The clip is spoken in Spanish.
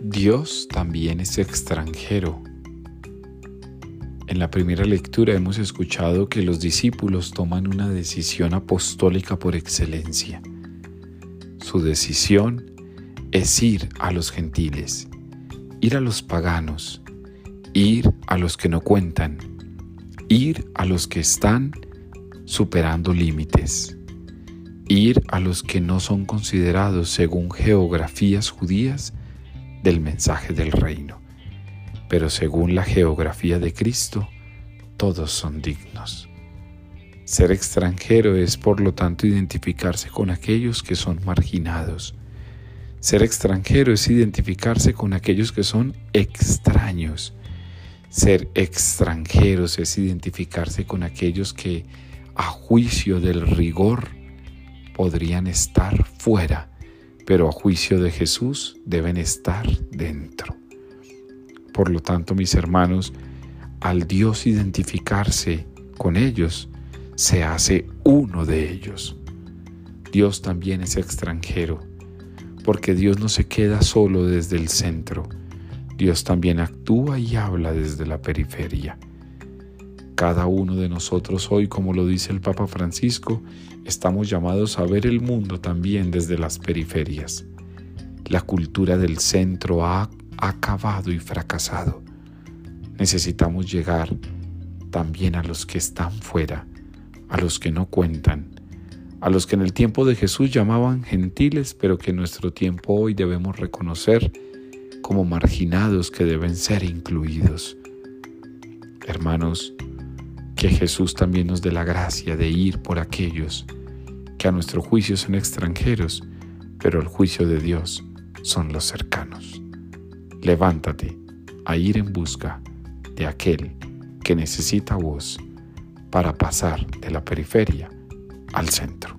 Dios también es extranjero. En la primera lectura hemos escuchado que los discípulos toman una decisión apostólica por excelencia. Su decisión es ir a los gentiles, ir a los paganos, ir a los que no cuentan, ir a los que están superando límites, ir a los que no son considerados según geografías judías del mensaje del reino. Pero según la geografía de Cristo, todos son dignos. Ser extranjero es por lo tanto identificarse con aquellos que son marginados. Ser extranjero es identificarse con aquellos que son extraños. Ser extranjeros es identificarse con aquellos que a juicio del rigor podrían estar fuera pero a juicio de Jesús deben estar dentro. Por lo tanto, mis hermanos, al Dios identificarse con ellos, se hace uno de ellos. Dios también es extranjero, porque Dios no se queda solo desde el centro, Dios también actúa y habla desde la periferia. Cada uno de nosotros hoy, como lo dice el Papa Francisco, estamos llamados a ver el mundo también desde las periferias. La cultura del centro ha acabado y fracasado. Necesitamos llegar también a los que están fuera, a los que no cuentan, a los que en el tiempo de Jesús llamaban gentiles, pero que en nuestro tiempo hoy debemos reconocer como marginados que deben ser incluidos. Hermanos, que Jesús también nos dé la gracia de ir por aquellos que a nuestro juicio son extranjeros, pero el juicio de Dios son los cercanos. Levántate a ir en busca de aquel que necesita voz para pasar de la periferia al centro.